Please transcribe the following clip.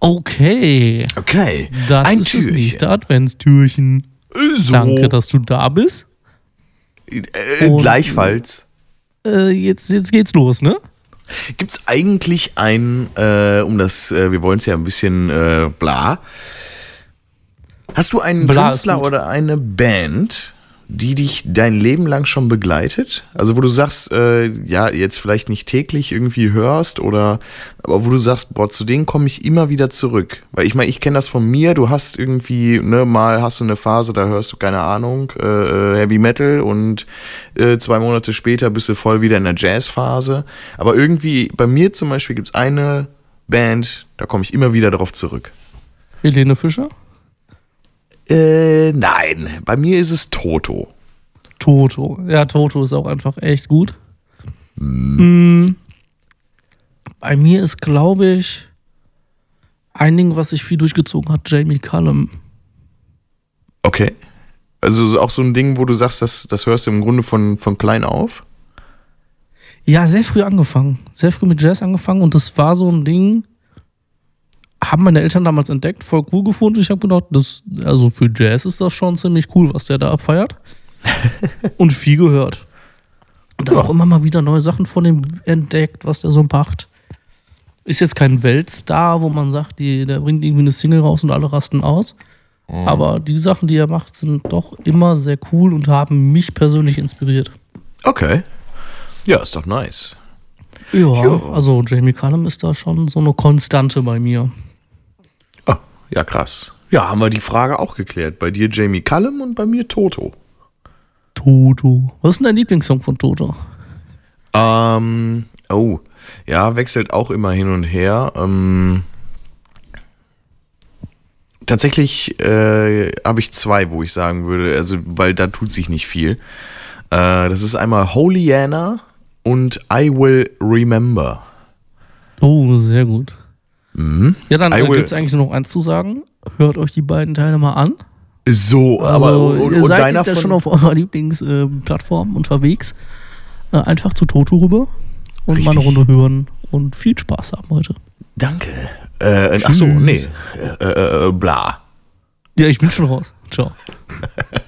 Okay. Okay. Das Ein ist Türchen. das nächste Adventstürchen. So. Danke, dass du da bist. Äh, Und- gleichfalls. Äh, jetzt, jetzt geht's los, ne? Gibt es eigentlich ein, äh, um das, äh, wir wollen es ja ein bisschen äh, bla. Hast du einen Bla Künstler oder eine Band, die dich dein Leben lang schon begleitet? Also wo du sagst, äh, ja, jetzt vielleicht nicht täglich irgendwie hörst oder, aber wo du sagst, boah, zu denen komme ich immer wieder zurück. Weil ich meine, ich kenne das von mir, du hast irgendwie, ne, mal hast du eine Phase, da hörst du, keine Ahnung, äh, äh, Heavy Metal und äh, zwei Monate später bist du voll wieder in der Jazzphase. Aber irgendwie, bei mir zum Beispiel gibt es eine Band, da komme ich immer wieder darauf zurück. Helene Fischer? Äh, nein, bei mir ist es Toto. Toto. Ja, Toto ist auch einfach echt gut. Mm. Bei mir ist, glaube ich, ein Ding, was sich viel durchgezogen hat, Jamie Cullum. Okay. Also so- auch so ein Ding, wo du sagst, das, das hörst du im Grunde von, von klein auf? Ja, sehr früh angefangen. Sehr früh mit Jazz angefangen und das war so ein Ding, haben meine Eltern damals entdeckt, voll cool gefunden. Ich habe gedacht, das, also für Jazz ist das schon ziemlich cool, was der da abfeiert. und viel gehört. Und dann Ja. auch immer mal wieder neue Sachen von ihm entdeckt, was der so macht. Ist jetzt kein Weltstar, wo man sagt, die, der bringt irgendwie eine Single raus und alle rasten aus. Aber die Sachen, die er macht, sind doch immer sehr cool und haben mich persönlich inspiriert. Okay. Ja, ist doch nice. Ja, Ja. also Jamie Cullum ist da schon so eine Konstante bei mir. Ja, krass. Ja, haben wir die Frage auch geklärt. Bei dir Jamie Cullum und bei mir Toto. Toto. Was ist denn dein Lieblingssong von Toto? Ähm, oh, ja, wechselt auch immer hin und her. Ähm, tatsächlich äh, habe ich zwei, wo ich sagen würde, also, weil da tut sich nicht viel. Äh, das ist einmal Holyana und I Will Remember. Oh, sehr gut. Mhm. Ja, dann I äh, gibt es eigentlich nur noch eins zu sagen. Hört euch die beiden Teile mal an. So, aber Also, und, ihr seid ja schon auf eurer Lieblingsplattform unterwegs. Äh, einfach zu Toto rüber und mal eine Richtig. Runde hören und viel Spaß haben heute. Danke. Äh, ach so, nee. Äh, äh, äh, bla. Ja, ich bin schon raus. Ciao.